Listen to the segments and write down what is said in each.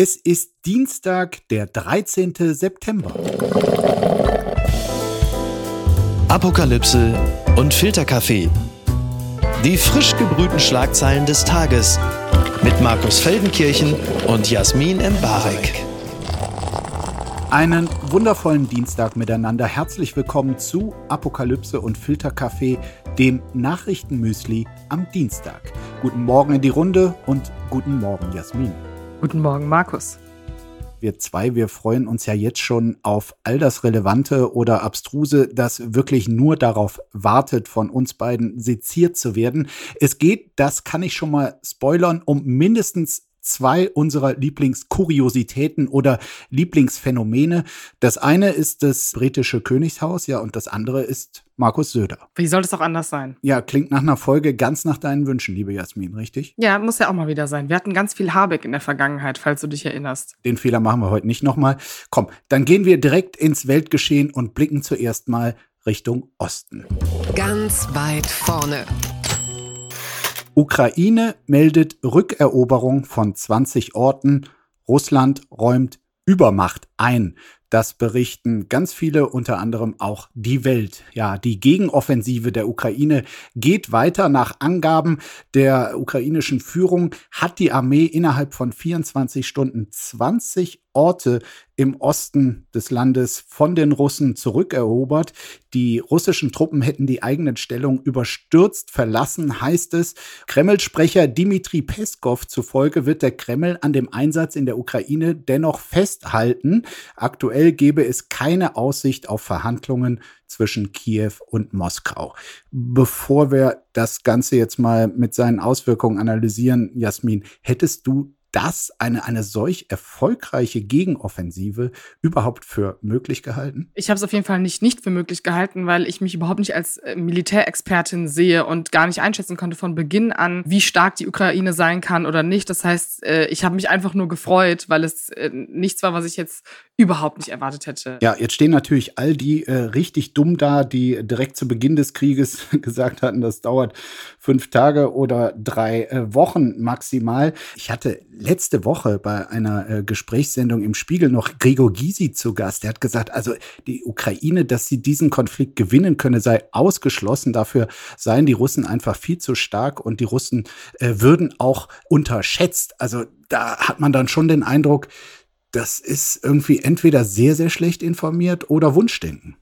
Es ist Dienstag, der 13. September. Apokalypse und Filterkaffee. Die frisch gebrühten Schlagzeilen des Tages mit Markus Feldenkirchen und Jasmin Embarek. Einen wundervollen Dienstag miteinander. Herzlich willkommen zu Apokalypse und Filterkaffee, dem Nachrichtenmüsli am Dienstag. Guten Morgen in die Runde und guten Morgen, Jasmin. Guten Morgen, Markus. Wir zwei, wir freuen uns ja jetzt schon auf all das Relevante oder Abstruse, das wirklich nur darauf wartet, von uns beiden seziert zu werden. Es geht, das kann ich schon mal spoilern, um mindestens zwei unserer Lieblingskuriositäten oder Lieblingsphänomene. Das eine ist das britische Königshaus, ja, und das andere ist Markus Söder. Wie soll es auch anders sein? Ja, klingt nach einer Folge ganz nach deinen Wünschen, liebe Jasmin, richtig? Ja, muss ja auch mal wieder sein. Wir hatten ganz viel Habeck in der Vergangenheit, falls du dich erinnerst. Den Fehler machen wir heute nicht nochmal. Komm, dann gehen wir direkt ins Weltgeschehen und blicken zuerst mal Richtung Osten. Ganz weit vorne. Ukraine meldet Rückeroberung von 20 Orten. Russland räumt Übermacht ein. Das berichten ganz viele, unter anderem auch die Welt. Ja, die Gegenoffensive der Ukraine geht weiter. Nach Angaben der ukrainischen Führung hat die Armee innerhalb von 24 Stunden 20 Orte im Osten des Landes von den Russen zurückerobert. Die russischen Truppen hätten die eigenen Stellungen überstürzt verlassen, heißt es. Kreml-Sprecher Dmitri Peskov zufolge wird der Kreml an dem Einsatz in der Ukraine dennoch festhalten. Aktuell gebe es keine Aussicht auf Verhandlungen zwischen Kiew und Moskau. Bevor wir das Ganze jetzt mal mit seinen Auswirkungen analysieren, Jasmin, hättest du das eine, eine solch erfolgreiche Gegenoffensive überhaupt für möglich gehalten? Ich habe es auf jeden Fall nicht, nicht für möglich gehalten, weil ich mich überhaupt nicht als äh, Militärexpertin sehe und gar nicht einschätzen konnte von Beginn an, wie stark die Ukraine sein kann oder nicht. Das heißt, äh, ich habe mich einfach nur gefreut, weil es äh, nichts war, was ich jetzt überhaupt nicht erwartet hätte. Ja, jetzt stehen natürlich all die äh, richtig dumm da, die direkt zu Beginn des Krieges gesagt hatten, das dauert fünf Tage oder drei äh, Wochen maximal. Ich hatte letzte Woche bei einer äh, Gesprächssendung im Spiegel noch Gregor Gysi zu Gast. Der hat gesagt, also die Ukraine, dass sie diesen Konflikt gewinnen könne, sei ausgeschlossen. Dafür seien die Russen einfach viel zu stark und die Russen äh, würden auch unterschätzt. Also da hat man dann schon den Eindruck, das ist irgendwie entweder sehr, sehr schlecht informiert oder Wunschdenken.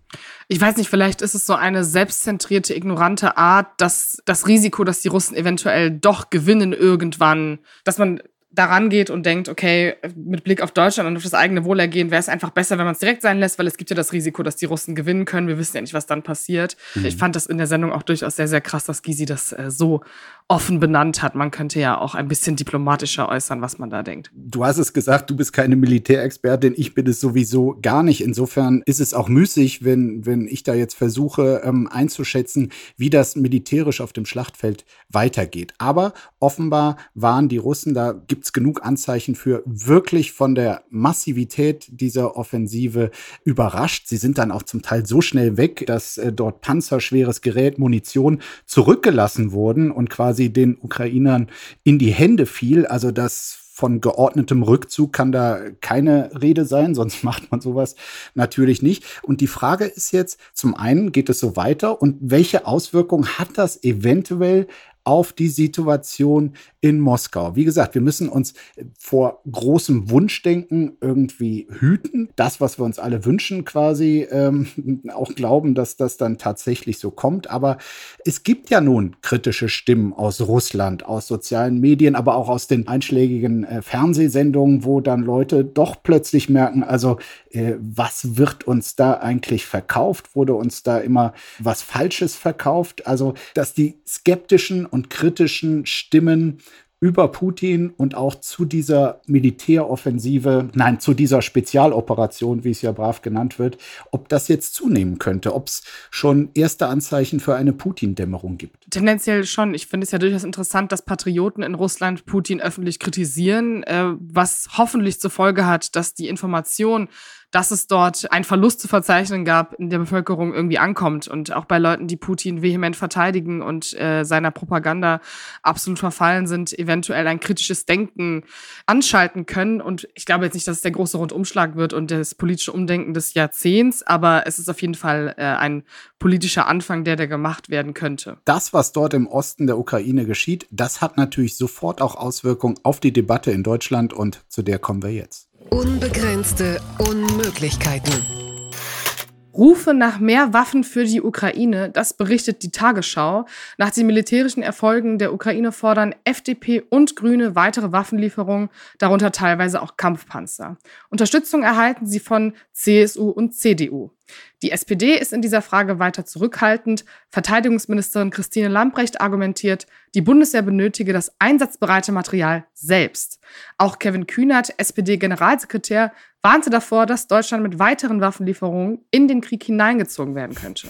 Ich weiß nicht, vielleicht ist es so eine selbstzentrierte, ignorante Art, dass das Risiko, dass die Russen eventuell doch gewinnen irgendwann, dass man daran geht und denkt, okay, mit Blick auf Deutschland und auf das eigene Wohlergehen wäre es einfach besser, wenn man es direkt sein lässt, weil es gibt ja das Risiko, dass die Russen gewinnen können. Wir wissen ja nicht, was dann passiert. Mhm. Ich fand das in der Sendung auch durchaus sehr, sehr krass, dass Gysi das äh, so offen benannt hat. Man könnte ja auch ein bisschen diplomatischer äußern, was man da denkt. Du hast es gesagt, du bist keine Militärexpertin, ich bin es sowieso gar nicht. Insofern ist es auch müßig, wenn, wenn ich da jetzt versuche ähm, einzuschätzen, wie das militärisch auf dem Schlachtfeld weitergeht. Aber offenbar waren die Russen, da gibt es genug Anzeichen für, wirklich von der Massivität dieser Offensive überrascht. Sie sind dann auch zum Teil so schnell weg, dass äh, dort panzerschweres Gerät, Munition zurückgelassen wurden und quasi den Ukrainern in die Hände fiel. Also das von geordnetem Rückzug kann da keine Rede sein, sonst macht man sowas natürlich nicht. Und die Frage ist jetzt, zum einen geht es so weiter und welche Auswirkungen hat das eventuell auf die Situation in Moskau. Wie gesagt, wir müssen uns vor großem Wunschdenken irgendwie hüten. Das, was wir uns alle wünschen, quasi ähm, auch glauben, dass das dann tatsächlich so kommt. Aber es gibt ja nun kritische Stimmen aus Russland, aus sozialen Medien, aber auch aus den einschlägigen äh, Fernsehsendungen, wo dann Leute doch plötzlich merken, also äh, was wird uns da eigentlich verkauft? Wurde uns da immer was Falsches verkauft? Also, dass die skeptischen und kritischen Stimmen über Putin und auch zu dieser Militäroffensive, nein, zu dieser Spezialoperation, wie es ja brav genannt wird, ob das jetzt zunehmen könnte, ob es schon erste Anzeichen für eine Putin-Dämmerung gibt. Tendenziell schon. Ich finde es ja durchaus interessant, dass Patrioten in Russland Putin öffentlich kritisieren, äh, was hoffentlich zur Folge hat, dass die Information dass es dort einen Verlust zu verzeichnen gab in der Bevölkerung irgendwie ankommt und auch bei Leuten, die Putin vehement verteidigen und äh, seiner Propaganda absolut verfallen sind, eventuell ein kritisches Denken anschalten können. Und ich glaube jetzt nicht, dass es der große Rundumschlag wird und das politische Umdenken des Jahrzehnts, aber es ist auf jeden Fall äh, ein politischer Anfang, der da gemacht werden könnte. Das, was dort im Osten der Ukraine geschieht, das hat natürlich sofort auch Auswirkungen auf die Debatte in Deutschland und zu der kommen wir jetzt. Unbegrenzte Unmöglichkeiten. Rufe nach mehr Waffen für die Ukraine, das berichtet die Tagesschau. Nach den militärischen Erfolgen der Ukraine fordern FDP und Grüne weitere Waffenlieferungen, darunter teilweise auch Kampfpanzer. Unterstützung erhalten sie von CSU und CDU. Die SPD ist in dieser Frage weiter zurückhaltend. Verteidigungsministerin Christine Lambrecht argumentiert, die Bundeswehr benötige das einsatzbereite Material selbst. Auch Kevin Kühnert, SPD-Generalsekretär, warnte davor, dass Deutschland mit weiteren Waffenlieferungen in den Krieg hineingezogen werden könnte.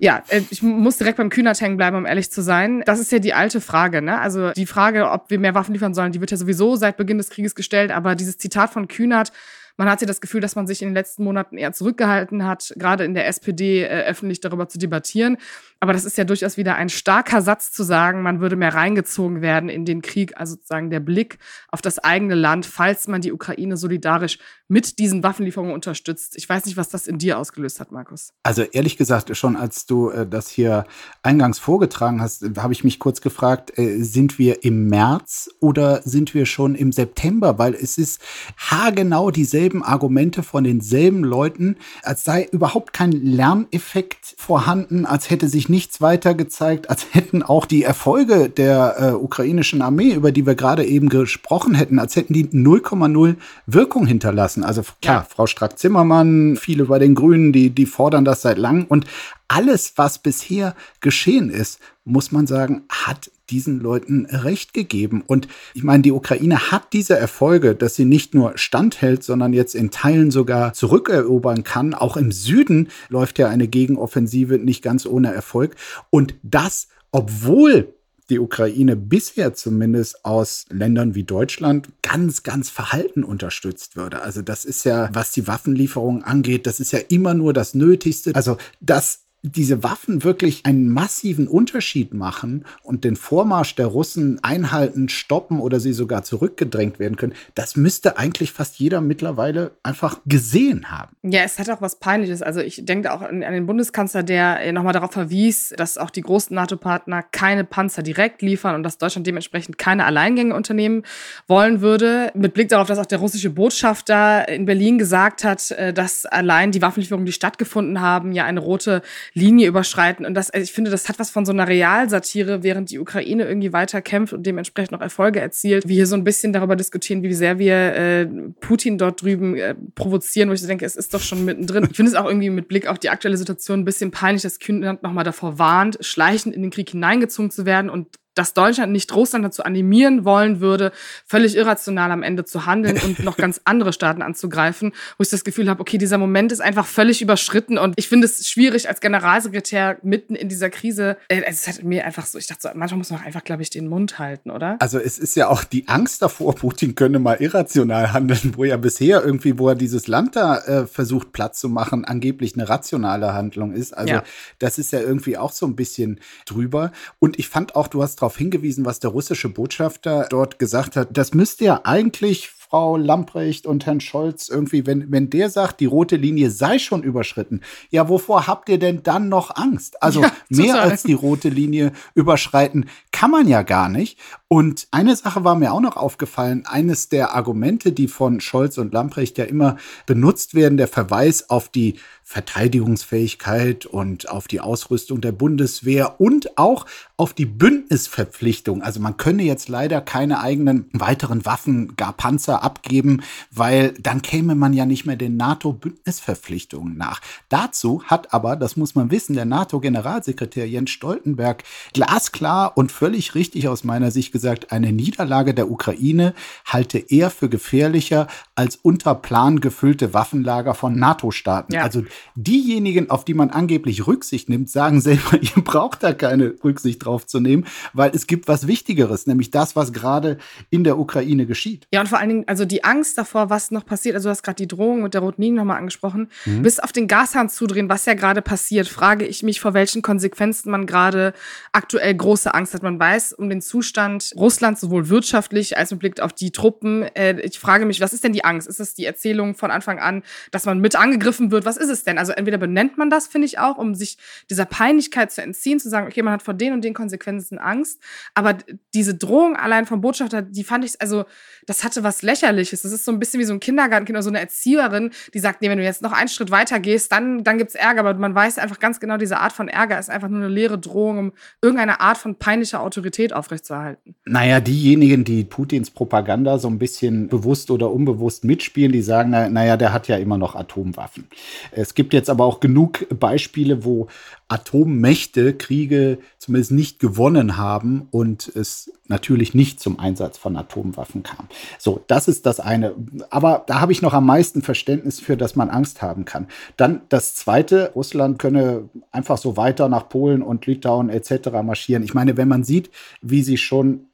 Ja, äh, ich muss direkt beim Kühnert hängen bleiben, um ehrlich zu sein. Das ist ja die alte Frage, ne? Also die Frage, ob wir mehr Waffen liefern sollen, die wird ja sowieso seit Beginn des Krieges gestellt. Aber dieses Zitat von Kühnert, man hat ja das Gefühl, dass man sich in den letzten Monaten eher zurückgehalten hat, gerade in der SPD äh, öffentlich darüber zu debattieren. Aber das ist ja durchaus wieder ein starker Satz zu sagen, man würde mehr reingezogen werden in den Krieg, also sozusagen der Blick auf das eigene Land, falls man die Ukraine solidarisch mit diesen Waffenlieferungen unterstützt. Ich weiß nicht, was das in dir ausgelöst hat, Markus. Also ehrlich gesagt, schon als du äh, das hier eingangs vorgetragen hast, habe ich mich kurz gefragt, äh, sind wir im März oder sind wir schon im September? Weil es ist haargenau dieselben Argumente von denselben Leuten, als sei überhaupt kein Lerneffekt vorhanden, als hätte sich nichts weiter gezeigt, als hätten auch die Erfolge der äh, ukrainischen Armee, über die wir gerade eben gesprochen hätten, als hätten die 0,0 Wirkung hinterlassen. Also klar, ja. Frau Strack-Zimmermann, viele bei den Grünen, die, die fordern das seit langem. Und alles, was bisher geschehen ist, muss man sagen, hat diesen Leuten recht gegeben. Und ich meine, die Ukraine hat diese Erfolge, dass sie nicht nur standhält, sondern jetzt in Teilen sogar zurückerobern kann. Auch im Süden läuft ja eine Gegenoffensive nicht ganz ohne Erfolg. Und das, obwohl die Ukraine bisher zumindest aus Ländern wie Deutschland ganz, ganz verhalten unterstützt würde. Also das ist ja, was die Waffenlieferungen angeht, das ist ja immer nur das Nötigste. Also das diese Waffen wirklich einen massiven Unterschied machen und den Vormarsch der Russen einhalten, stoppen oder sie sogar zurückgedrängt werden können, das müsste eigentlich fast jeder mittlerweile einfach gesehen haben. Ja, es hat auch was Peinliches. Also ich denke auch an, den Bundeskanzler, der nochmal darauf verwies, dass auch die großen NATO-Partner keine Panzer direkt liefern und dass Deutschland dementsprechend keine Alleingänge unternehmen wollen würde. Mit Blick darauf, dass auch der russische Botschafter in Berlin gesagt hat, äh, dass allein die Waffenlieferungen, die stattgefunden haben, ja eine rote Linie überschreiten. Und das, also ich finde, das hat was von so einer Realsatire, während die Ukraine irgendwie weiter kämpft und dementsprechend noch Erfolge erzielt. Wir hier so ein bisschen darüber diskutieren, wie sehr wir äh, Putin dort drüben äh, provozieren, wo ich denke, es ist doch schon mittendrin. Ich finde es auch irgendwie mit Blick auf die aktuelle Situation ein bisschen peinlich, dass Kühnland nochmal davor warnt, schleichend in den Krieg hineingezogen zu werden und dass Deutschland nicht Russland dazu animieren wollen würde, völlig irrational am Ende zu handeln und noch ganz andere Staaten anzugreifen, wo ich das Gefühl habe, okay, dieser Moment ist einfach völlig überschritten und ich finde es schwierig als Generalsekretär mitten in dieser Krise. Äh, es hat mir einfach so, ich dachte so, manchmal muss man einfach, glaube ich, den Mund halten, oder? Also es ist ja auch die Angst davor, Putin könne mal irrational handeln, wo ja bisher irgendwie, wo er dieses Land da äh, versucht Platz zu machen, angeblich eine rationale Handlung ist. Also ja. das ist ja irgendwie auch so ein bisschen drüber. Und ich fand auch, du hast drauf darauf hingewiesen, was der russische Botschafter dort gesagt hat. Das müsste ja eigentlich Frau Lamprecht und Herrn Scholz irgendwie, wenn, wenn der sagt, die rote Linie sei schon überschritten, ja, wovor habt ihr denn dann noch Angst? Also ja, mehr als die rote Linie überschreiten kann man ja gar nicht. Und eine Sache war mir auch noch aufgefallen. Eines der Argumente, die von Scholz und Lamprecht ja immer benutzt werden, der Verweis auf die Verteidigungsfähigkeit und auf die Ausrüstung der Bundeswehr und auch auf die Bündnisverpflichtung. Also man könne jetzt leider keine eigenen weiteren Waffen, gar Panzer abgeben, weil dann käme man ja nicht mehr den NATO-Bündnisverpflichtungen nach. Dazu hat aber, das muss man wissen, der NATO-Generalsekretär Jens Stoltenberg glasklar und völlig richtig aus meiner Sicht gesagt, eine Niederlage der Ukraine halte er für gefährlicher als unter Plan gefüllte Waffenlager von NATO-Staaten. Ja. Also diejenigen, auf die man angeblich Rücksicht nimmt, sagen selber, ihr braucht da keine Rücksicht drauf zu nehmen, weil es gibt was Wichtigeres, nämlich das, was gerade in der Ukraine geschieht. Ja, und vor allen Dingen, also die Angst davor, was noch passiert, also du hast gerade die Drohung mit der roten Linie nochmal angesprochen, mhm. bis auf den Gashahn zudrehen, was ja gerade passiert, frage ich mich, vor welchen Konsequenzen man gerade aktuell große Angst hat. Man weiß um den Zustand Russlands sowohl wirtschaftlich als mit Blick auf die Truppen. Äh, ich frage mich, was ist denn die Angst? Ist es die Erzählung von Anfang an, dass man mit angegriffen wird? Was ist es denn? Also entweder benennt man das, finde ich auch, um sich dieser Peinlichkeit zu entziehen, zu sagen, okay, man hat vor den und den Konsequenzen Angst. Aber diese Drohung allein vom Botschafter, die fand ich, also das hatte was Lächerliches. Das ist so ein bisschen wie so ein Kindergartenkind oder so eine Erzieherin, die sagt, nee, wenn du jetzt noch einen Schritt weiter gehst, dann, dann gibt's Ärger. Aber man weiß einfach ganz genau, diese Art von Ärger ist einfach nur eine leere Drohung, um irgendeine Art von peinlicher Autorität aufrechtzuerhalten. Naja, diejenigen, die Putins Propaganda so ein bisschen bewusst oder unbewusst mitspielen, die sagen, naja, der hat ja immer noch Atomwaffen. Es gibt jetzt aber auch genug Beispiele, wo Atommächte Kriege zumindest nicht gewonnen haben und es natürlich nicht zum Einsatz von Atomwaffen kam. So, das ist das eine. Aber da habe ich noch am meisten Verständnis für, dass man Angst haben kann. Dann das zweite, Russland könne einfach so weiter nach Polen und Litauen etc. marschieren. Ich meine, wenn man sieht, wie sie schon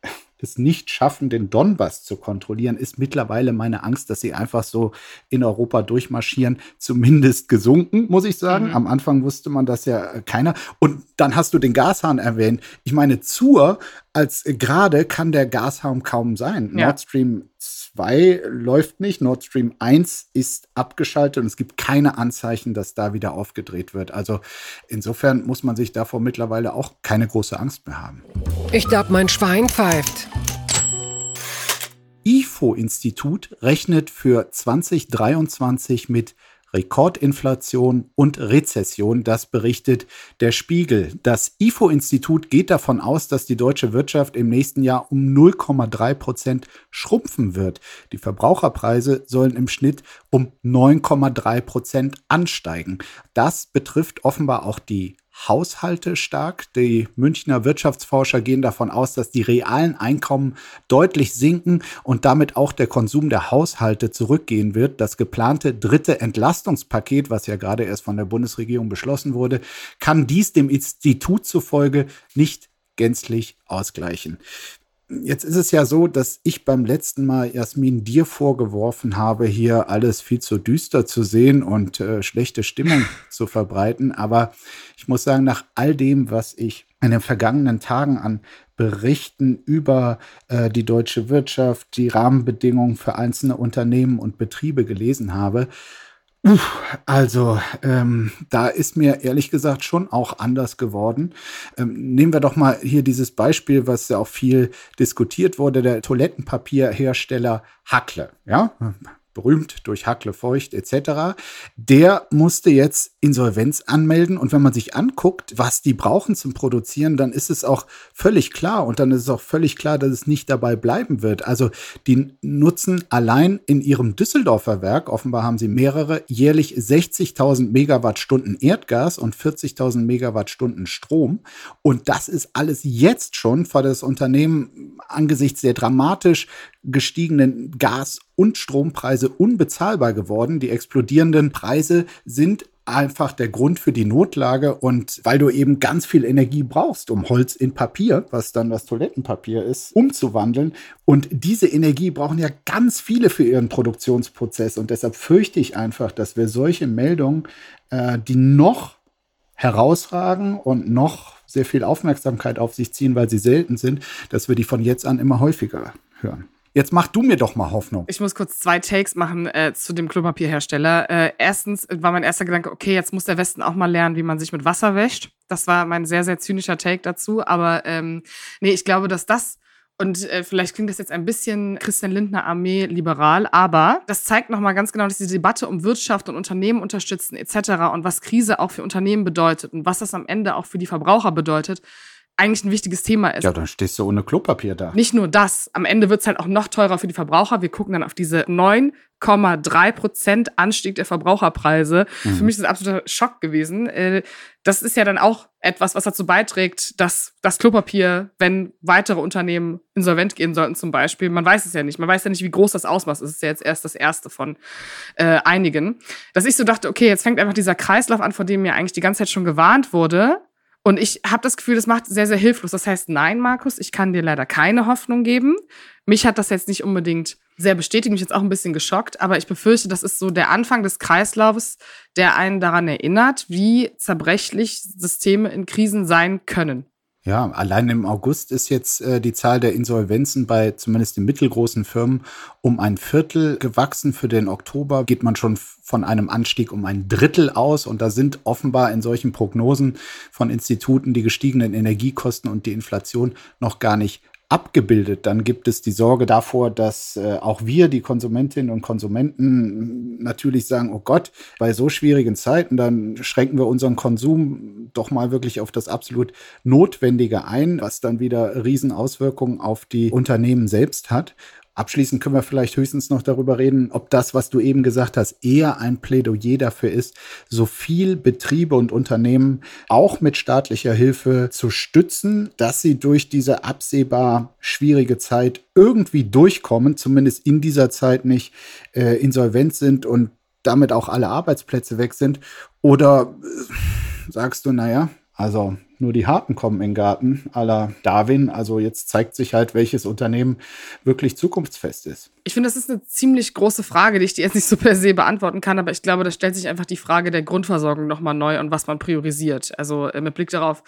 es nicht schaffen, den Donbass zu kontrollieren, ist mittlerweile meine Angst, dass sie einfach so in Europa durchmarschieren, zumindest gesunken, muss ich sagen. Mhm. Am Anfang wusste man das ja keiner. Und dann hast du den Gashahn erwähnt. Ich meine, zur als gerade kann der Gashahn kaum sein. Ja. Nord Stream 2 läuft nicht, Nord Stream 1 ist abgeschaltet und es gibt keine Anzeichen, dass da wieder aufgedreht wird. Also insofern muss man sich davor mittlerweile auch keine große Angst mehr haben. Ich glaube, mein Schwein pfeift. IFO-Institut rechnet für 2023 mit Rekordinflation und Rezession. Das berichtet der Spiegel. Das IFO-Institut geht davon aus, dass die deutsche Wirtschaft im nächsten Jahr um 0,3 Prozent schrumpfen wird. Die Verbraucherpreise sollen im Schnitt um 9,3 Prozent ansteigen. Das betrifft offenbar auch die Haushalte stark. Die Münchner Wirtschaftsforscher gehen davon aus, dass die realen Einkommen deutlich sinken und damit auch der Konsum der Haushalte zurückgehen wird. Das geplante dritte Entlastungspaket, was ja gerade erst von der Bundesregierung beschlossen wurde, kann dies dem Institut zufolge nicht gänzlich ausgleichen. Jetzt ist es ja so, dass ich beim letzten Mal Jasmin dir vorgeworfen habe, hier alles viel zu düster zu sehen und äh, schlechte Stimmung zu verbreiten. Aber ich muss sagen, nach all dem, was ich in den vergangenen Tagen an Berichten über äh, die deutsche Wirtschaft, die Rahmenbedingungen für einzelne Unternehmen und Betriebe gelesen habe, also, ähm, da ist mir ehrlich gesagt schon auch anders geworden. Ähm, nehmen wir doch mal hier dieses Beispiel, was ja auch viel diskutiert wurde, der Toilettenpapierhersteller Hackle. Ja, berühmt durch Hackle Feucht etc., der musste jetzt Insolvenz anmelden. Und wenn man sich anguckt, was die brauchen zum Produzieren, dann ist es auch völlig klar. Und dann ist es auch völlig klar, dass es nicht dabei bleiben wird. Also die nutzen allein in ihrem Düsseldorfer Werk, offenbar haben sie mehrere, jährlich 60.000 Megawattstunden Erdgas und 40.000 Megawattstunden Strom. Und das ist alles jetzt schon für das Unternehmen angesichts der dramatisch gestiegenen Gas- und Strompreise unbezahlbar geworden. Die explodierenden Preise sind einfach der Grund für die Notlage und weil du eben ganz viel Energie brauchst, um Holz in Papier, was dann das Toilettenpapier ist, umzuwandeln. Und diese Energie brauchen ja ganz viele für ihren Produktionsprozess und deshalb fürchte ich einfach, dass wir solche Meldungen, äh, die noch herausragen und noch sehr viel Aufmerksamkeit auf sich ziehen, weil sie selten sind, dass wir die von jetzt an immer häufiger hören. Jetzt mach du mir doch mal Hoffnung. Ich muss kurz zwei Takes machen äh, zu dem Klopapierhersteller. Äh, erstens war mein erster Gedanke, okay, jetzt muss der Westen auch mal lernen, wie man sich mit Wasser wäscht. Das war mein sehr, sehr zynischer Take dazu. Aber ähm, nee, ich glaube, dass das und äh, vielleicht klingt das jetzt ein bisschen Christian Lindner Armee liberal, aber das zeigt nochmal ganz genau, dass die Debatte um Wirtschaft und Unternehmen unterstützen etc. und was Krise auch für Unternehmen bedeutet und was das am Ende auch für die Verbraucher bedeutet, eigentlich ein wichtiges Thema ist. Ja, dann stehst du ohne Klopapier da. Nicht nur das, am Ende wird es halt auch noch teurer für die Verbraucher. Wir gucken dann auf diese 9,3 Prozent Anstieg der Verbraucherpreise. Mhm. Für mich ist das absoluter Schock gewesen. Äh, das ist ja dann auch etwas, was dazu beiträgt, dass das Klopapier, wenn weitere Unternehmen insolvent gehen sollten zum Beispiel, man weiß es ja nicht. Man weiß ja nicht, wie groß das Ausmaß ist. Es ist ja jetzt erst das erste von äh, einigen. Dass ich so dachte, okay, jetzt fängt einfach dieser Kreislauf an, vor dem mir eigentlich die ganze Zeit schon gewarnt wurde und ich habe das Gefühl, das macht sehr, sehr hilflos. Das heißt, nein, Markus, ich kann dir leider keine Hoffnung geben. Mich hat das jetzt nicht unbedingt sehr bestätigt, mich jetzt auch ein bisschen geschockt, aber ich befürchte, das ist so der Anfang des Kreislaufs, der einen daran erinnert, wie zerbrechlich Systeme in Krisen sein können. Ja, allein im August ist jetzt äh, die Zahl der Insolvenzen bei zumindest den mittelgroßen Firmen um ein Viertel gewachsen. Für den Oktober geht man schon von einem Anstieg um ein Drittel aus. Und da sind offenbar in solchen Prognosen von Instituten die gestiegenen Energiekosten und die Inflation noch gar nicht abgebildet. Dann gibt es die Sorge davor, dass äh, auch wir, die Konsumentinnen und Konsumenten, natürlich sagen, oh Gott, bei so schwierigen Zeiten, dann schränken wir unseren Konsum doch mal wirklich auf das absolut Notwendige ein, was dann wieder Riesenauswirkungen auf die Unternehmen selbst hat. Abschließend können wir vielleicht höchstens noch darüber reden, ob das, was du eben gesagt hast, eher ein Plädoyer dafür ist, so viel Betriebe und Unternehmen auch mit staatlicher Hilfe zu stützen, dass sie durch diese absehbar schwierige Zeit irgendwie durchkommen, zumindest in dieser Zeit nicht äh, insolvent sind und damit auch alle Arbeitsplätze weg sind. Oder äh, sagst du, naja, also nur die Harten kommen in den Garten, aller Darwin. Also jetzt zeigt sich halt, welches Unternehmen wirklich zukunftsfest ist. Ich finde, das ist eine ziemlich große Frage, die ich dir jetzt nicht so per se beantworten kann, aber ich glaube, da stellt sich einfach die Frage der Grundversorgung nochmal neu und was man priorisiert. Also äh, mit Blick darauf,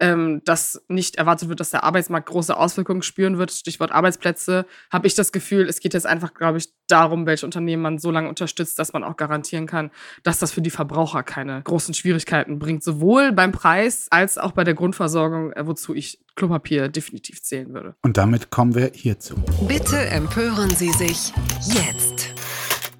ähm, dass nicht erwartet wird, dass der Arbeitsmarkt große Auswirkungen spüren wird, Stichwort Arbeitsplätze, habe ich das Gefühl, es geht jetzt einfach, glaube ich, darum, welche Unternehmen man so lange unterstützt, dass man auch garantieren kann, dass das für die Verbraucher keine großen Schwierigkeiten bringt, sowohl beim Preis als auch bei der Grundversorgung, äh, wozu ich Klopapier definitiv zählen würde. Und damit kommen wir hierzu. Bitte empören Sie sich jetzt.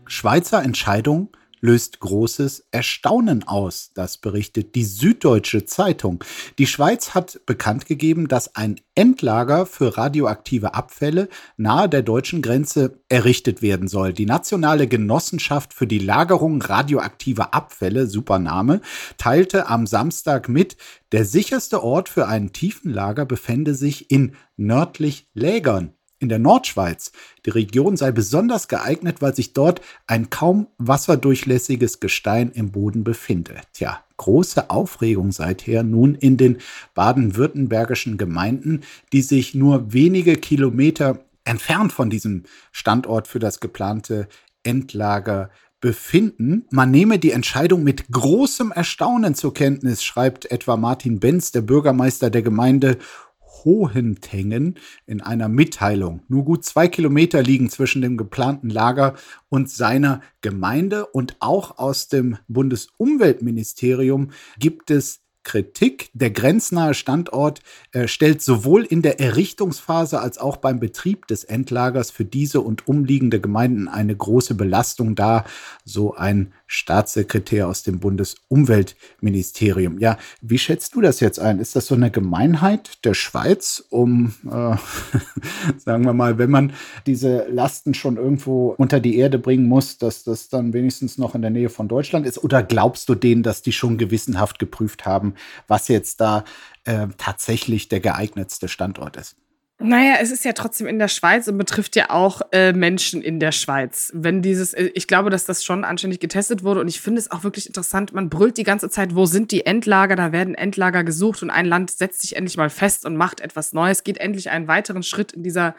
Schweizer Entscheidung löst großes Erstaunen aus. Das berichtet die Süddeutsche Zeitung. Die Schweiz hat bekannt gegeben, dass ein Endlager für radioaktive Abfälle nahe der deutschen Grenze errichtet werden soll. Die Nationale Genossenschaft für die Lagerung radioaktiver Abfälle, Supername, teilte am Samstag mit, der sicherste Ort für einen Tiefenlager befände sich in nördlich Lägern in der Nordschweiz. Die Region sei besonders geeignet, weil sich dort ein kaum wasserdurchlässiges Gestein im Boden befinde. Tja, große Aufregung seither nun in den baden-württembergischen Gemeinden, die sich nur wenige Kilometer entfernt von diesem Standort für das geplante Endlager befinden. Man nehme die Entscheidung mit großem Erstaunen zur Kenntnis, schreibt etwa Martin Benz, der Bürgermeister der Gemeinde Hohentengen in einer Mitteilung. Nur gut zwei Kilometer liegen zwischen dem geplanten Lager und seiner Gemeinde und auch aus dem Bundesumweltministerium gibt es Kritik. Der grenznahe Standort äh, stellt sowohl in der Errichtungsphase als auch beim Betrieb des Endlagers für diese und umliegende Gemeinden eine große Belastung dar, so ein Staatssekretär aus dem Bundesumweltministerium. Ja, wie schätzt du das jetzt ein? Ist das so eine Gemeinheit der Schweiz, um, äh, sagen wir mal, wenn man diese Lasten schon irgendwo unter die Erde bringen muss, dass das dann wenigstens noch in der Nähe von Deutschland ist? Oder glaubst du denen, dass die schon gewissenhaft geprüft haben, was jetzt da äh, tatsächlich der geeignetste Standort ist? Naja, es ist ja trotzdem in der Schweiz und betrifft ja auch äh, Menschen in der Schweiz. Wenn dieses, äh, ich glaube, dass das schon anständig getestet wurde und ich finde es auch wirklich interessant. Man brüllt die ganze Zeit, wo sind die Endlager? Da werden Endlager gesucht und ein Land setzt sich endlich mal fest und macht etwas Neues, geht endlich einen weiteren Schritt in dieser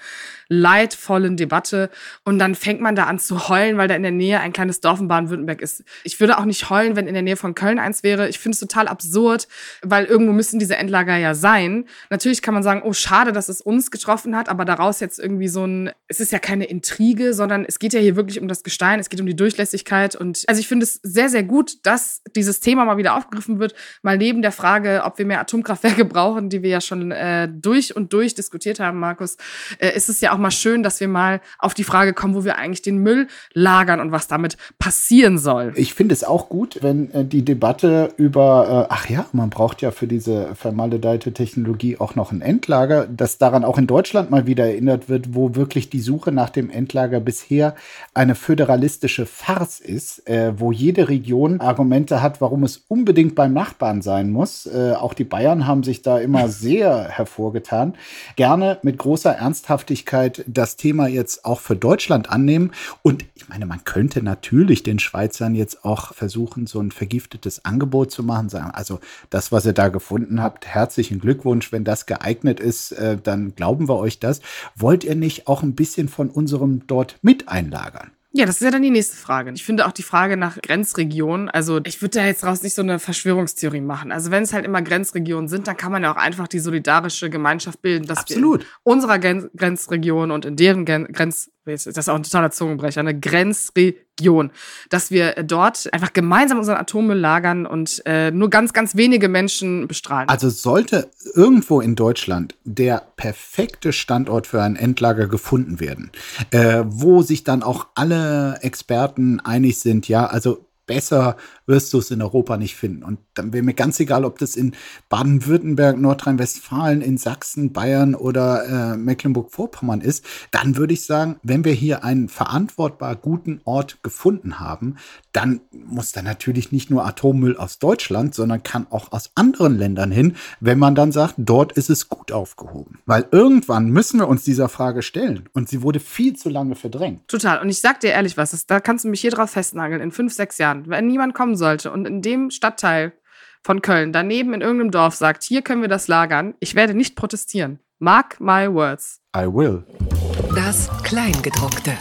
leidvollen Debatte und dann fängt man da an zu heulen, weil da in der Nähe ein kleines Dorf in Baden-Württemberg ist. Ich würde auch nicht heulen, wenn in der Nähe von Köln eins wäre. Ich finde es total absurd, weil irgendwo müssen diese Endlager ja sein. Natürlich kann man sagen, oh schade, dass es uns Azubis getroffen hat, aber daraus jetzt irgendwie so ein, es ist ja keine Intrige, sondern es geht ja hier wirklich um das Gestein, es geht um die Durchlässigkeit und also ich finde es sehr, sehr gut, dass dieses Thema mal wieder aufgegriffen wird, mal neben der Frage, ob wir mehr Atomkraftwerke brauchen, die wir ja schon äh, durch und durch diskutiert haben, Markus, äh, ist es ja auch mal schön, dass wir mal auf die Frage kommen, wo wir eigentlich den Müll lagern und was damit passieren soll. Ich finde es auch gut, wenn äh, die Debatte über, äh, ach ja, man braucht ja für diese vermaledeite Technologie auch noch ein Endlager, dass daran auch in Deutschland mal wieder erinnert wird, wo wirklich die Suche nach dem Endlager bisher eine föderalistische Farce ist, äh, wo jede Region Argumente hat, warum es unbedingt beim Nachbarn sein muss. Äh, auch die Bayern haben sich da immer sehr hervorgetan. Gerne mit großer Ernsthaftigkeit das Thema jetzt auch für Deutschland annehmen. Und ich meine, man könnte natürlich den Schweizern jetzt auch versuchen, so ein vergiftetes Angebot zu machen. Sagen, also das, was ihr da gefunden habt, herzlichen Glückwunsch. Wenn das geeignet ist, äh, dann glauben wir euch das. Wollt ihr nicht auch ein bisschen von unserem dort mit einlagern? Ja, das ist ja dann die nächste Frage. Ich finde auch die Frage nach Grenzregionen, also ich würde da jetzt raus nicht so eine Verschwörungstheorie machen. Also wenn es halt immer Grenzregionen sind, dann kann man ja auch einfach die solidarische Gemeinschaft bilden, dass Absolut. wir in unserer Gen Grenzregion und in deren Grenz das ist auch ein totaler Zungenbrecher, eine Grenzregion, dass wir dort einfach gemeinsam unseren Atommüll lagern und äh, nur ganz, ganz wenige Menschen bestrahlen. Also sollte irgendwo in Deutschland der perfekte Standort für ein Endlager gefunden werden, äh, wo sich dann auch alle Experten einig sind, ja, also besser wirst du es in Europa nicht finden. Und dann wäre mir ganz egal, ob das in Baden-Württemberg, Nordrhein-Westfalen, in Sachsen, Bayern oder äh, Mecklenburg-Vorpommern ist, dann würde ich sagen, wenn wir hier einen verantwortbar guten Ort gefunden haben, dann muss da natürlich nicht nur Atommüll aus Deutschland, sondern kann auch aus anderen Ländern hin, wenn man dann sagt, dort ist es gut aufgehoben. Weil irgendwann müssen wir uns dieser Frage stellen. Und sie wurde viel zu lange verdrängt. Total. Und ich sag dir ehrlich was, das, da kannst du mich hier drauf festnageln, in fünf, sechs Jahren. Wenn niemand kommen sollte und in dem Stadtteil von Köln daneben in irgendeinem Dorf sagt, hier können wir das lagern, ich werde nicht protestieren. Mark my words. I will. Das Kleingedruckte.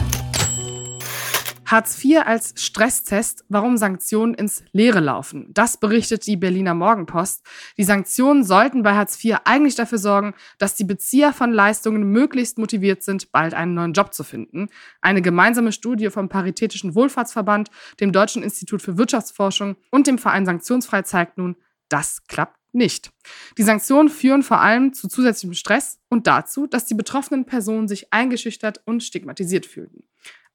Hartz IV als Stresstest, warum Sanktionen ins Leere laufen. Das berichtet die Berliner Morgenpost. Die Sanktionen sollten bei Hartz IV eigentlich dafür sorgen, dass die Bezieher von Leistungen möglichst motiviert sind, bald einen neuen Job zu finden. Eine gemeinsame Studie vom Paritätischen Wohlfahrtsverband, dem Deutschen Institut für Wirtschaftsforschung und dem Verein Sanktionsfrei zeigt nun, das klappt nicht. Die Sanktionen führen vor allem zu zusätzlichem Stress und dazu, dass die betroffenen Personen sich eingeschüchtert und stigmatisiert fühlten.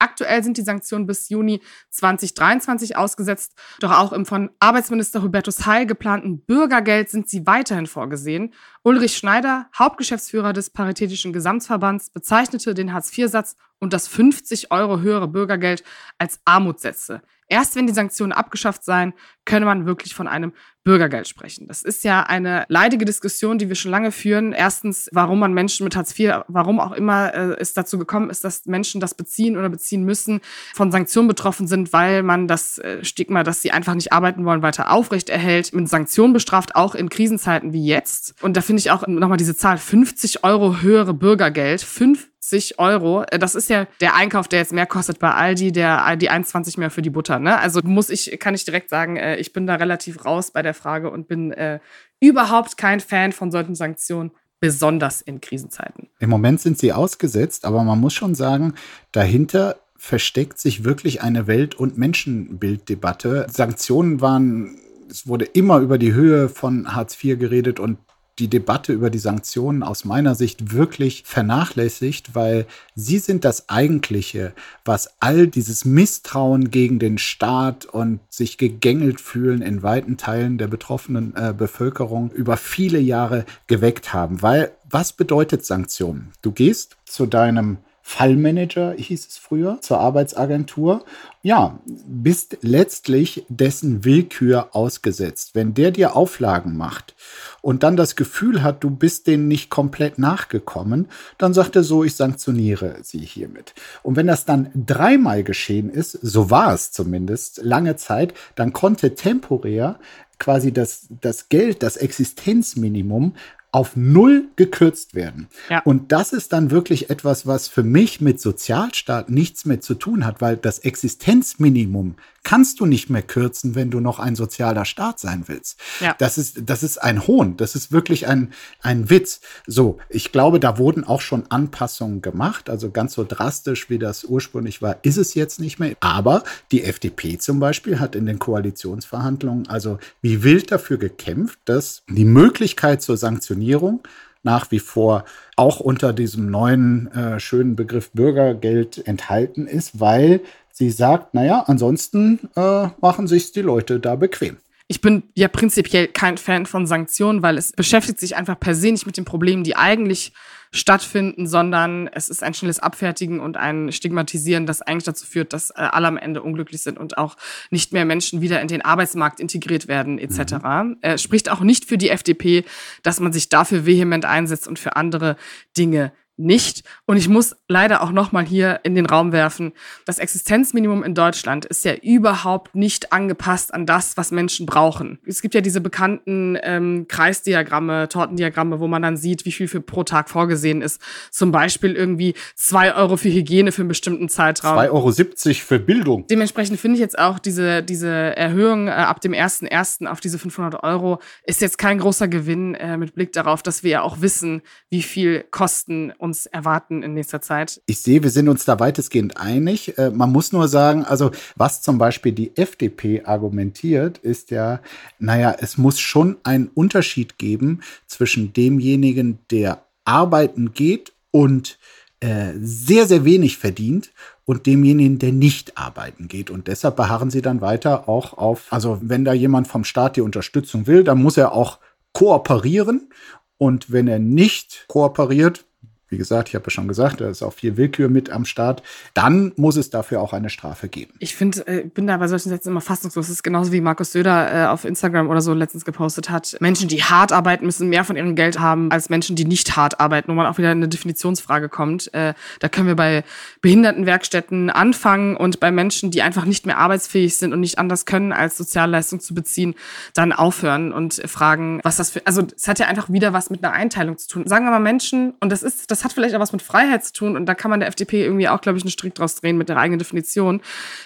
Aktuell sind die Sanktionen bis Juni 2023 ausgesetzt, doch auch im von Arbeitsminister Hubertus Heil geplanten Bürgergeld sind sie weiterhin vorgesehen. Ulrich Schneider, Hauptgeschäftsführer des Paritätischen Gesamtverbands, bezeichnete den Hartz-IV-Satz und das 50 Euro höhere Bürgergeld als Armutssätze. Erst wenn die Sanktionen abgeschafft seien, könne man wirklich von einem Bürgergeld sprechen. Das ist ja eine leidige Diskussion, die wir schon lange führen. Erstens, warum man Menschen mit Hartz IV, warum auch immer äh, es dazu gekommen ist, dass Menschen das beziehen oder beziehen müssen, von Sanktionen betroffen sind, weil man das äh, Stigma, dass sie einfach nicht arbeiten wollen, weiter aufrechterhält, mit Sanktionen bestraft, auch in Krisenzeiten wie jetzt. Und da finde ich auch nochmal diese Zahl, 50 Euro höhere Bürgergeld, 5 70 Euro. Äh, das ist ja der Einkauf, der jetzt mehr kostet bei Aldi, der die 1,20 mehr für die Butter. Ne? Also muss ich, kann ich direkt sagen, äh, ich bin da relativ raus bei der Frage und bin äh, überhaupt kein Fan von solchen Sanktionen besonders in Krisenzeiten. Im Moment sind sie ausgesetzt, aber man muss schon sagen, dahinter versteckt sich wirklich eine Welt- und Menschenbilddebatte. Sanktionen waren, es wurde immer über die Höhe von Hartz IV geredet und die Debatte über die Sanktionen aus meiner Sicht wirklich vernachlässigt, weil sie sind das Eigentliche, was all dieses Misstrauen gegen den Staat und sich gegängelt fühlen in weiten Teilen der betroffenen äh, Bevölkerung über viele Jahre geweckt haben. Weil was bedeutet Sanktionen? Du gehst zu deinem Fallmanager hieß es früher, zur Arbeitsagentur. Ja, bist letztlich dessen Willkür ausgesetzt. Wenn der dir Auflagen macht und dann das Gefühl hat, du bist denen nicht komplett nachgekommen, dann sagt er so, ich sanktioniere sie hiermit. Und wenn das dann dreimal geschehen ist, so war es zumindest lange Zeit, dann konnte temporär quasi das, das Geld, das Existenzminimum auf null gekürzt werden. Ja. Und das ist dann wirklich etwas, was für mich mit Sozialstaat nichts mehr zu tun hat, weil das Existenzminimum kannst du nicht mehr kürzen, wenn du noch ein sozialer Staat sein willst. Ja. Das ist, das ist ein Hohn. Das ist wirklich ein, ein Witz. So, ich glaube, da wurden auch schon Anpassungen gemacht. Also ganz so drastisch, wie das ursprünglich war, ist es jetzt nicht mehr. Aber die FDP zum Beispiel hat in den Koalitionsverhandlungen also wie wild dafür gekämpft, dass die Möglichkeit zur Sanktionierung nach wie vor auch unter diesem neuen äh, schönen Begriff Bürgergeld enthalten ist, weil sie sagt, naja, ansonsten äh, machen sich die Leute da bequem. Ich bin ja prinzipiell kein Fan von Sanktionen, weil es beschäftigt sich einfach per se nicht mit den Problemen, die eigentlich stattfinden, sondern es ist ein schnelles Abfertigen und ein Stigmatisieren, das eigentlich dazu führt, dass äh, alle am Ende unglücklich sind und auch nicht mehr Menschen wieder in den Arbeitsmarkt integriert werden etc. Mhm. Er spricht auch nicht für die FDP, dass man sich dafür vehement einsetzt und für andere Dinge nicht. Und ich muss leider auch nochmal hier in den Raum werfen, das Existenzminimum in Deutschland ist ja überhaupt nicht angepasst an das, was Menschen brauchen. Es gibt ja diese bekannten ähm, Kreisdiagramme, Tortendiagramme, wo man dann sieht, wie viel für pro Tag vorgesehen ist. Zum Beispiel irgendwie zwei Euro für Hygiene für einen bestimmten Zeitraum. 2,70 Euro für Bildung. Dementsprechend finde ich jetzt auch diese, diese Erhöhung äh, ab dem 1.1. auf diese 500 Euro ist jetzt kein großer Gewinn äh, mit Blick darauf, dass wir ja auch wissen, wie viel Kosten uns erwarten in nächster Zeit. Ich sehe, wir sind uns da weitestgehend einig. Äh, man muss nur sagen, also was zum Beispiel die FDP argumentiert, ist ja, naja, es muss schon einen Unterschied geben zwischen demjenigen, der arbeiten geht und äh, sehr, sehr wenig verdient und demjenigen, der nicht arbeiten geht. Und deshalb beharren sie dann weiter auch auf, also wenn da jemand vom Staat die Unterstützung will, dann muss er auch kooperieren. Und wenn er nicht kooperiert, wie gesagt, ich habe ja schon gesagt, da ist auch viel Willkür mit am Start. Dann muss es dafür auch eine Strafe geben. Ich finde, äh, bin da bei solchen Sätzen immer fassungslos. Das ist genauso wie Markus Söder äh, auf Instagram oder so letztens gepostet hat. Menschen, die hart arbeiten, müssen mehr von ihrem Geld haben als Menschen, die nicht hart arbeiten, wo man auch wieder in eine Definitionsfrage kommt. Äh, da können wir bei Behindertenwerkstätten anfangen und bei Menschen, die einfach nicht mehr arbeitsfähig sind und nicht anders können, als Sozialleistung zu beziehen, dann aufhören und fragen, was das für, also es hat ja einfach wieder was mit einer Einteilung zu tun. Sagen wir mal Menschen, und das ist, das hat vielleicht auch was mit Freiheit zu tun und da kann man der FDP irgendwie auch, glaube ich, einen Strick draus drehen mit der eigenen Definition.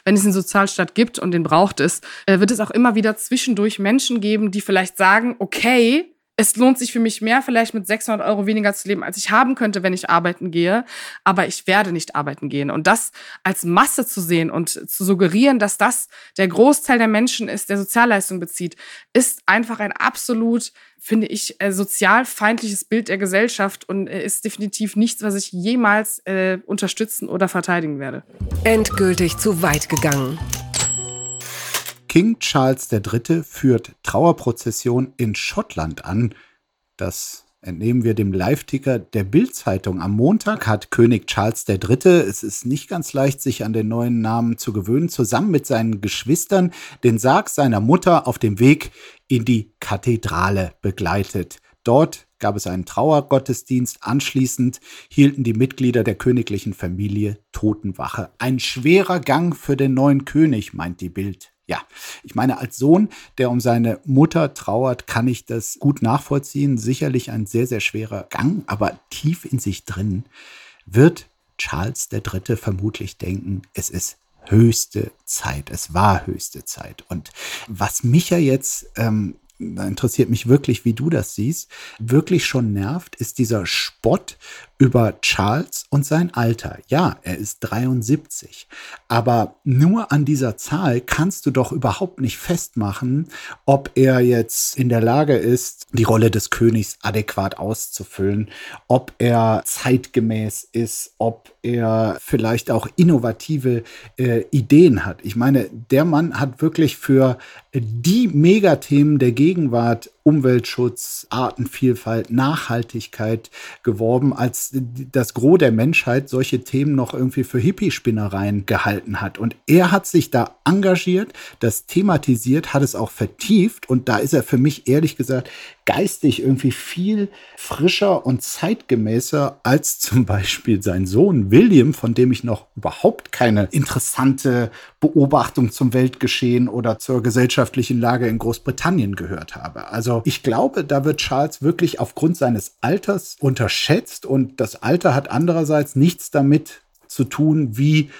Wenn es einen Sozialstaat gibt und den braucht es, äh, wird es auch immer wieder zwischendurch Menschen geben, die vielleicht sagen, okay, es lohnt sich für mich mehr, vielleicht mit 600 Euro weniger zu leben, als ich haben könnte, wenn ich arbeiten gehe. Aber ich werde nicht arbeiten gehen. Und das als Masse zu sehen und zu suggerieren, dass das der Großteil der Menschen ist, der Sozialleistung bezieht, ist einfach ein absolut, finde ich, äh, sozialfeindliches Bild der Gesellschaft und äh, ist definitiv nichts, was ich jemals äh, unterstützen oder verteidigen werde. Endgültig zu weit gegangen. King Charles III. führt Trauerprozession in Schottland an. Das entnehmen wir dem Live-Ticker der Bild-Zeitung. Am Montag hat König Charles III., es ist nicht ganz leicht, sich an den neuen Namen zu gewöhnen, zusammen mit seinen Geschwistern den Sarg seiner Mutter auf dem Weg in die Kathedrale begleitet. Dort gab es einen Trauergottesdienst. Anschließend hielten die Mitglieder der königlichen Familie Totenwache. Ein schwerer Gang für den neuen König, meint die Bild. Ja, ich meine, als Sohn, der um seine Mutter trauert, kann ich das gut nachvollziehen. Sicherlich ein sehr, sehr schwerer Gang, aber tief in sich drin wird Charles III. vermutlich denken, es ist höchste Zeit. Es war höchste Zeit. Und was mich ja jetzt ähm, interessiert mich wirklich, wie du das siehst, wirklich schon nervt, ist dieser Spott über Charles und sein Alter. Ja, er ist 73. Aber nur an dieser Zahl kannst du doch überhaupt nicht festmachen, ob er jetzt in der Lage ist, die Rolle des Königs adäquat auszufüllen, ob er zeitgemäß ist, ob er vielleicht auch innovative äh, Ideen hat. Ich meine, der Mann hat wirklich für die Megathemen der Gegenwart Umweltschutz, Artenvielfalt, Nachhaltigkeit geworben, als das Gros der Menschheit solche Themen noch irgendwie für Hippie-Spinnereien gehalten hat. Und er hat sich da engagiert, das thematisiert, hat es auch vertieft und da ist er für mich ehrlich gesagt geistig irgendwie viel frischer und zeitgemäßer als zum Beispiel sein Sohn William, von dem ich noch überhaupt keine interessante Beobachtung zum Weltgeschehen oder zur gesellschaftlichen Lage in Großbritannien gehört habe. Also ich glaube, da wird Charles wirklich aufgrund seines Alters unterschätzt und das Alter hat andererseits nichts damit zu tun, wie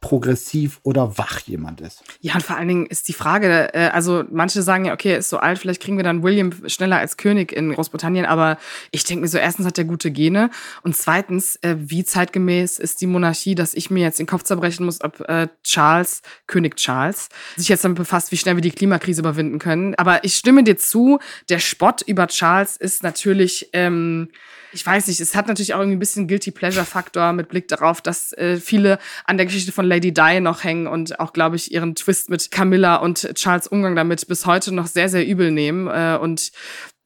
progressiv oder wach jemand ist. Ja, und vor allen Dingen ist die Frage, äh, also manche sagen ja, okay, ist so alt, vielleicht kriegen wir dann William schneller als König in Großbritannien, aber ich denke mir so, erstens hat er gute Gene und zweitens, äh, wie zeitgemäß ist die Monarchie, dass ich mir jetzt den Kopf zerbrechen muss, ob äh, Charles, König Charles, sich jetzt damit befasst, wie schnell wir die Klimakrise überwinden können. Aber ich stimme dir zu, der Spott über Charles ist natürlich... Ähm, ich weiß nicht, es hat natürlich auch irgendwie ein bisschen Guilty Pleasure-Faktor mit Blick darauf, dass viele an der Geschichte von Lady Di noch hängen und auch, glaube ich, ihren Twist mit Camilla und Charles Umgang damit bis heute noch sehr, sehr übel nehmen. Äh, und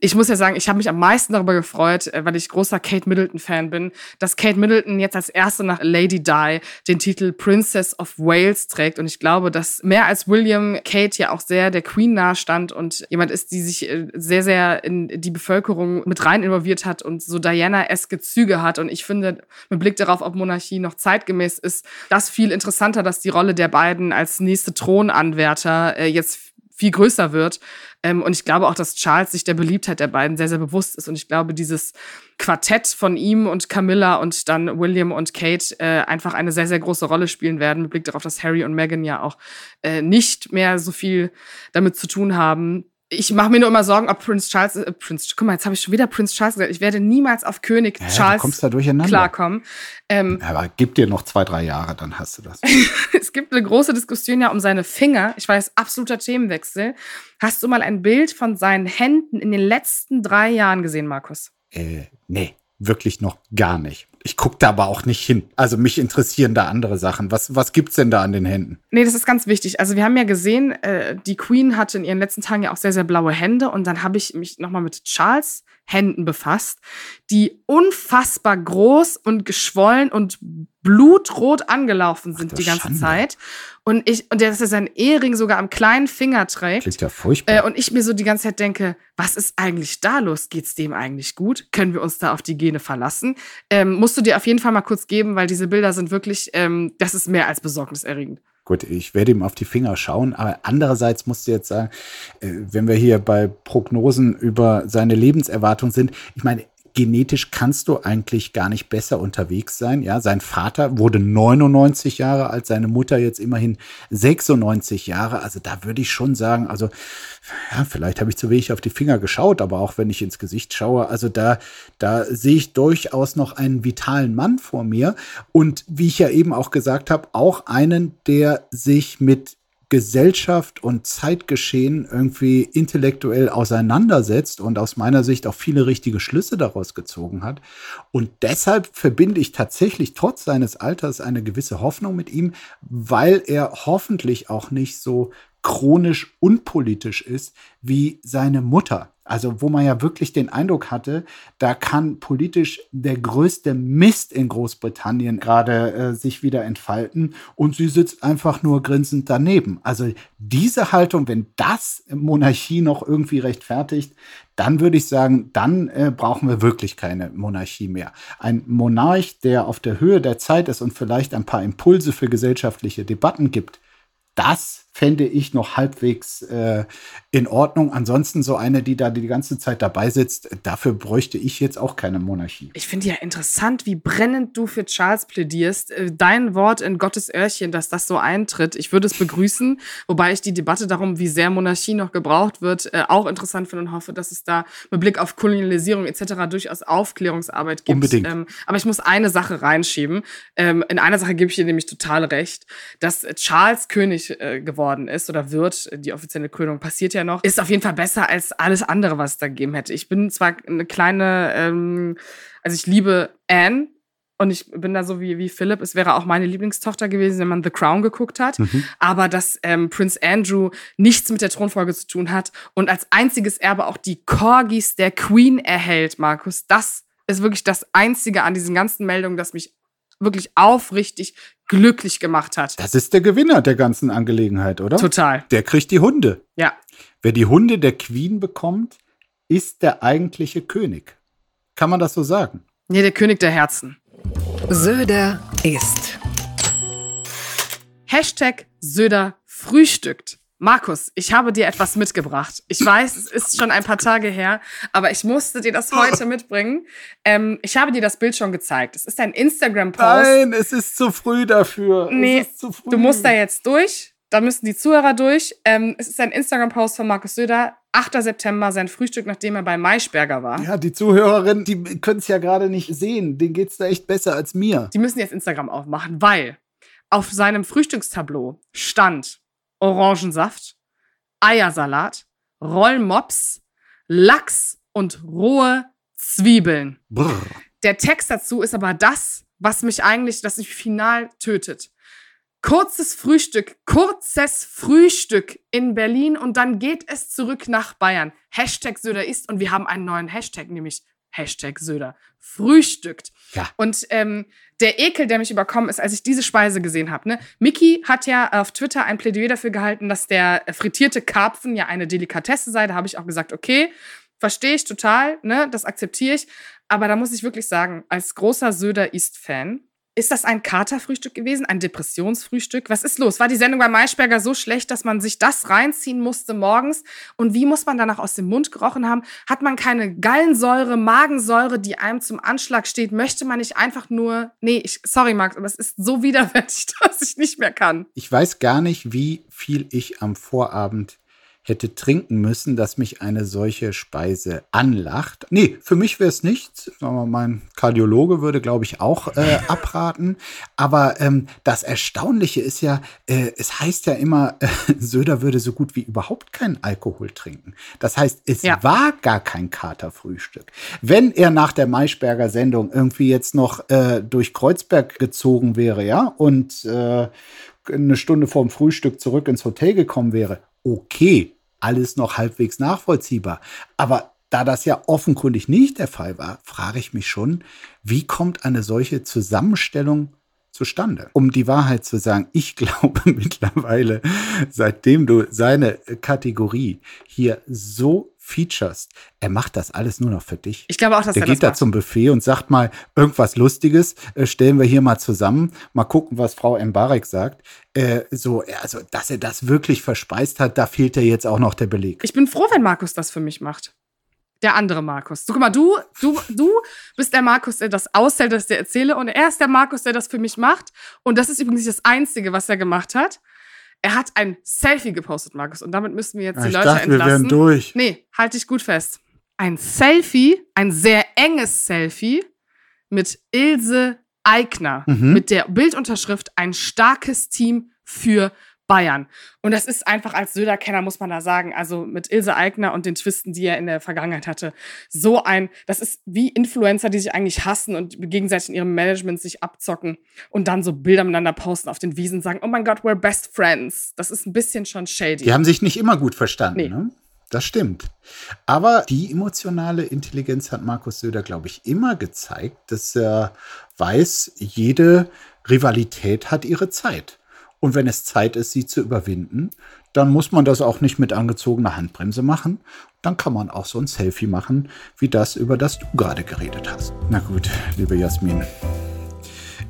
ich muss ja sagen, ich habe mich am meisten darüber gefreut, äh, weil ich großer Kate Middleton-Fan bin, dass Kate Middleton jetzt als erste nach Lady Di den Titel Princess of Wales trägt. Und ich glaube, dass mehr als William Kate ja auch sehr der Queen nahestand und jemand ist, die sich äh, sehr, sehr in die Bevölkerung mit rein involviert hat und so Diana-eske Züge hat. Und ich finde, mit Blick darauf, ob Monarchie noch zeitgemäß ist, das viel interessanter, dass die Rolle der beiden als nächste Thronanwärter äh, jetzt viel größer wird. Ähm, und ich glaube auch, dass Charles sich der Beliebtheit der beiden sehr, sehr bewusst ist. Und ich glaube, dieses Quartett von ihm und Camilla und dann William und Kate äh, einfach eine sehr, sehr große Rolle spielen werden, mit Blick darauf, dass Harry und Meghan ja auch äh, nicht mehr so viel damit zu tun haben ich mache mir nur immer Sorgen, ob Prince Charles, äh, Prince, guck mal, jetzt habe ich schon wieder Prince Charles gesagt. Ich werde niemals auf König ja, Charles kommst da durcheinander. klarkommen. Ähm, Aber gib dir noch zwei, drei Jahre, dann hast du das. es gibt eine große Diskussion ja um seine Finger. Ich weiß, absoluter Themenwechsel. Hast du mal ein Bild von seinen Händen in den letzten drei Jahren gesehen, Markus? Äh, nee wirklich noch gar nicht. Ich gucke da aber auch nicht hin. Also mich interessieren da andere Sachen. Was, was gibt's denn da an den Händen? Nee, das ist ganz wichtig. Also wir haben ja gesehen, äh, die Queen hatte in ihren letzten Tagen ja auch sehr, sehr blaue Hände. Und dann habe ich mich nochmal mit Charles Händen befasst, die unfassbar groß und geschwollen und blutrot angelaufen sind Ach, die ganze Schande. Zeit. Und ich, und der, dass er seinen Ehering sogar am kleinen Finger trägt. Klingt ja furchtbar. Äh, und ich mir so die ganze Zeit denke, was ist eigentlich da los? Geht's dem eigentlich gut? Können wir uns da auf die Gene verlassen? Ähm, musst du dir auf jeden Fall mal kurz geben, weil diese Bilder sind wirklich, ähm, das ist mehr als besorgniserregend. Gut, ich werde ihm auf die Finger schauen, aber andererseits musst du jetzt sagen, äh, wenn wir hier bei Prognosen über seine Lebenserwartung sind, ich meine, genetisch kannst du eigentlich gar nicht besser unterwegs sein. Ja, sein Vater wurde 99 Jahre alt, seine Mutter jetzt immerhin 96 Jahre. Also da würde ich schon sagen, also ja, vielleicht habe ich zu wenig auf die Finger geschaut, aber auch wenn ich ins Gesicht schaue, also da, da sehe ich durchaus noch einen vitalen Mann vor mir. Und wie ich ja eben auch gesagt habe, auch einen, der sich mit Gesellschaft und Zeitgeschehen irgendwie intellektuell auseinandersetzt und aus meiner Sicht auch viele richtige Schlüsse daraus gezogen hat. Und deshalb verbinde ich tatsächlich trotz seines Alters eine gewisse Hoffnung mit ihm, weil er hoffentlich auch nicht so chronisch unpolitisch ist wie seine Mutter. Also wo man ja wirklich den Eindruck hatte, da kann politisch der größte Mist in Großbritannien gerade äh, sich wieder entfalten und sie sitzt einfach nur grinsend daneben. Also diese Haltung, wenn das Monarchie noch irgendwie rechtfertigt, dann würde ich sagen, dann äh, brauchen wir wirklich keine Monarchie mehr. Ein Monarch, der auf der Höhe der Zeit ist und vielleicht ein paar Impulse für gesellschaftliche Debatten gibt, das fände ich noch halbwegs äh, in Ordnung. Ansonsten so eine, die da die ganze Zeit dabei sitzt, dafür bräuchte ich jetzt auch keine Monarchie. Ich finde ja interessant, wie brennend du für Charles plädierst. Äh, dein Wort in Gottes Öhrchen, dass das so eintritt. Ich würde es begrüßen, wobei ich die Debatte darum, wie sehr Monarchie noch gebraucht wird, äh, auch interessant finde und hoffe, dass es da mit Blick auf Kolonialisierung etc. durchaus Aufklärungsarbeit gibt. Unbedingt. Ähm, aber ich muss eine Sache reinschieben. Ähm, in einer Sache gebe ich dir nämlich total recht, dass Charles König äh, geworden geworden ist oder wird, die offizielle Krönung passiert ja noch, ist auf jeden Fall besser als alles andere, was es da gegeben hätte. Ich bin zwar eine kleine, ähm, also ich liebe Anne, und ich bin da so wie, wie Philipp. Es wäre auch meine Lieblingstochter gewesen, wenn man The Crown geguckt hat. Mhm. Aber dass ähm, Prince Andrew nichts mit der Thronfolge zu tun hat und als einziges Erbe auch die Corgis der Queen erhält, Markus, das ist wirklich das Einzige an diesen ganzen Meldungen, das mich wirklich aufrichtig glücklich gemacht hat. Das ist der Gewinner der ganzen Angelegenheit, oder? Total. Der kriegt die Hunde. Ja. Wer die Hunde der Queen bekommt, ist der eigentliche König. Kann man das so sagen? Nee, der König der Herzen. Söder ist. Hashtag Söder frühstückt. Markus, ich habe dir etwas mitgebracht. Ich weiß, es ist schon ein paar Tage her, aber ich musste dir das heute mitbringen. Ähm, ich habe dir das Bild schon gezeigt. Es ist ein Instagram-Post. Nein, es ist zu früh dafür. Nee, früh. du musst da jetzt durch. Da müssen die Zuhörer durch. Ähm, es ist ein Instagram-Post von Markus Söder. 8. September, sein Frühstück, nachdem er bei Maischberger war. Ja, die Zuhörerinnen, die können es ja gerade nicht sehen. Denen geht es da echt besser als mir. Die müssen jetzt Instagram aufmachen, weil auf seinem Frühstückstableau stand Orangensaft, Eiersalat, Rollmops, Lachs und rohe Zwiebeln. Brr. Der Text dazu ist aber das, was mich eigentlich, das mich final tötet. Kurzes Frühstück, kurzes Frühstück in Berlin und dann geht es zurück nach Bayern. Hashtag Söder ist und wir haben einen neuen Hashtag, nämlich Hashtag Söder frühstückt. Ja. Und ähm, der Ekel, der mich überkommen ist, als ich diese Speise gesehen habe. Ne? Mickey hat ja auf Twitter ein Plädoyer dafür gehalten, dass der frittierte Karpfen ja eine Delikatesse sei. Da habe ich auch gesagt, okay, verstehe ich total, ne? das akzeptiere ich. Aber da muss ich wirklich sagen, als großer Söder-Ist-Fan, ist das ein Katerfrühstück gewesen? Ein Depressionsfrühstück? Was ist los? War die Sendung bei Maischberger so schlecht, dass man sich das reinziehen musste morgens? Und wie muss man danach aus dem Mund gerochen haben? Hat man keine Gallensäure, Magensäure, die einem zum Anschlag steht? Möchte man nicht einfach nur. Nee, ich, sorry, Max, aber es ist so widerwärtig, dass ich nicht mehr kann. Ich weiß gar nicht, wie viel ich am Vorabend hätte trinken müssen, dass mich eine solche Speise anlacht. Nee, für mich wäre es nichts. Mein Kardiologe würde, glaube ich, auch äh, abraten. Aber ähm, das Erstaunliche ist ja, äh, es heißt ja immer, äh, Söder würde so gut wie überhaupt keinen Alkohol trinken. Das heißt, es ja. war gar kein Katerfrühstück. Wenn er nach der Maischberger Sendung irgendwie jetzt noch äh, durch Kreuzberg gezogen wäre, ja, und äh, eine Stunde vorm Frühstück zurück ins Hotel gekommen wäre, okay, alles noch halbwegs nachvollziehbar. Aber da das ja offenkundig nicht der Fall war, frage ich mich schon, wie kommt eine solche Zusammenstellung zustande? Um die Wahrheit zu sagen, ich glaube mittlerweile, seitdem du seine Kategorie hier so featurest, er macht das alles nur noch für dich. Ich glaube auch, dass Der er geht das da macht. zum Buffet und sagt mal irgendwas Lustiges, äh, stellen wir hier mal zusammen, mal gucken, was Frau Mbarek sagt. Äh, so, also, dass er das wirklich verspeist hat, da fehlt ja jetzt auch noch der Beleg. Ich bin froh, wenn Markus das für mich macht. Der andere Markus. So, guck mal, du, du, du bist der Markus, der das aushält, dass ich dir erzähle. Und er ist der Markus, der das für mich macht. Und das ist übrigens das Einzige, was er gemacht hat. Er hat ein Selfie gepostet, Markus. Und damit müssen wir jetzt die ich Leute dachte, wir entlassen. wären durch. Nee, halt dich gut fest. Ein Selfie, ein sehr enges Selfie mit Ilse Aigner. Mhm. Mit der Bildunterschrift ein starkes Team für Bayern. Und das ist einfach als Söder-Kenner, muss man da sagen, also mit Ilse Aigner und den Twisten, die er in der Vergangenheit hatte, so ein, das ist wie Influencer, die sich eigentlich hassen und gegenseitig in ihrem Management sich abzocken und dann so Bilder miteinander posten auf den Wiesen und sagen, oh mein Gott, we're best friends. Das ist ein bisschen schon shady. Die haben sich nicht immer gut verstanden, Nee. ne? Das stimmt. Aber die emotionale Intelligenz hat Markus Söder, glaube ich, immer gezeigt, dass er weiß, jede Rivalität hat ihre Zeit. Und wenn es Zeit ist, sie zu überwinden, dann muss man das auch nicht mit angezogener Handbremse machen. Dann kann man auch so ein Selfie machen, wie das, über das du gerade geredet hast. Na gut, liebe Jasmin.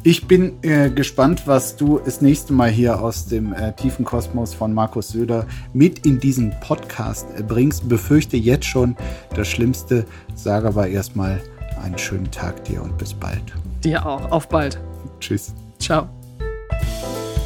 Ich bin äh, gespannt, was du das nächste Mal hier aus dem äh, tiefen Kosmos von Markus Söder mit in diesen Podcast äh, bringst. Befürchte jetzt schon das Schlimmste. Sage aber erstmal einen schönen Tag dir und bis bald. Dir auch. Auf bald. Tschüss. Ciao.